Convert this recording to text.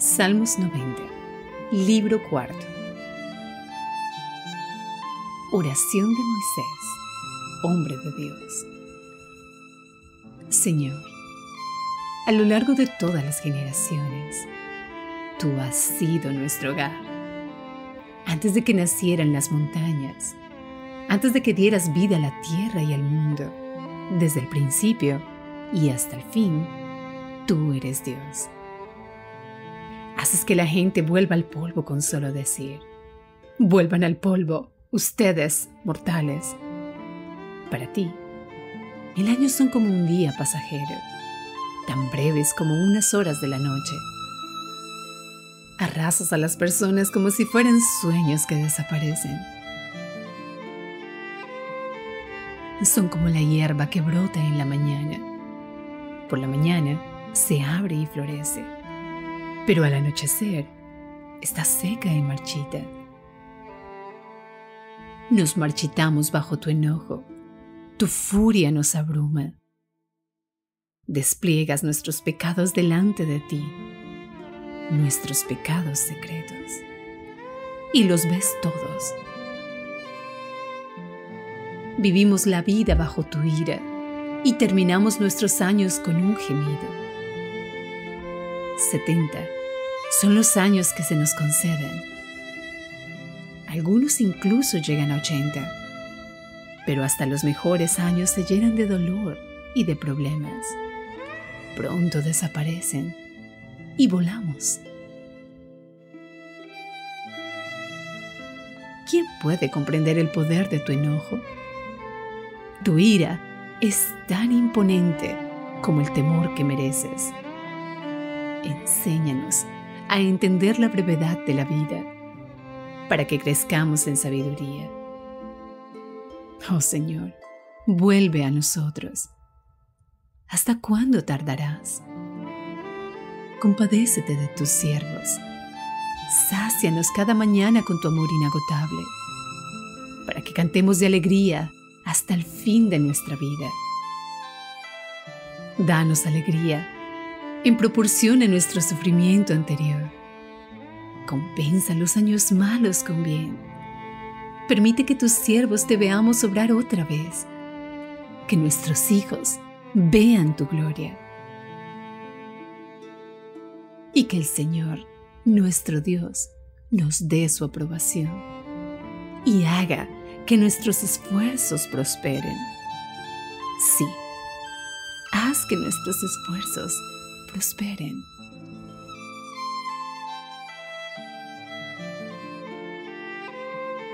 Salmos 90, libro cuarto. Oración de Moisés, hombre de Dios. Señor, a lo largo de todas las generaciones, tú has sido nuestro hogar. Antes de que nacieran las montañas, antes de que dieras vida a la tierra y al mundo, desde el principio y hasta el fin, tú eres Dios haces que la gente vuelva al polvo con solo decir, vuelvan al polvo, ustedes, mortales. Para ti, mil años son como un día pasajero, tan breves como unas horas de la noche. Arrasas a las personas como si fueran sueños que desaparecen. Son como la hierba que brota en la mañana. Por la mañana se abre y florece pero al anochecer está seca y marchita. Nos marchitamos bajo tu enojo, tu furia nos abruma. Despliegas nuestros pecados delante de ti, nuestros pecados secretos, y los ves todos. Vivimos la vida bajo tu ira y terminamos nuestros años con un gemido. 70 son los años que se nos conceden. Algunos incluso llegan a 80, pero hasta los mejores años se llenan de dolor y de problemas. Pronto desaparecen y volamos. ¿Quién puede comprender el poder de tu enojo? Tu ira es tan imponente como el temor que mereces enséñanos a entender la brevedad de la vida para que crezcamos en sabiduría. Oh Señor, vuelve a nosotros. ¿Hasta cuándo tardarás? Compadécete de tus siervos. Sácianos cada mañana con tu amor inagotable, para que cantemos de alegría hasta el fin de nuestra vida. Danos alegría en proporción a nuestro sufrimiento anterior. Compensa los años malos con bien. Permite que tus siervos te veamos obrar otra vez. Que nuestros hijos vean tu gloria. Y que el Señor, nuestro Dios, nos dé su aprobación y haga que nuestros esfuerzos prosperen. Sí, haz que nuestros esfuerzos prosperen.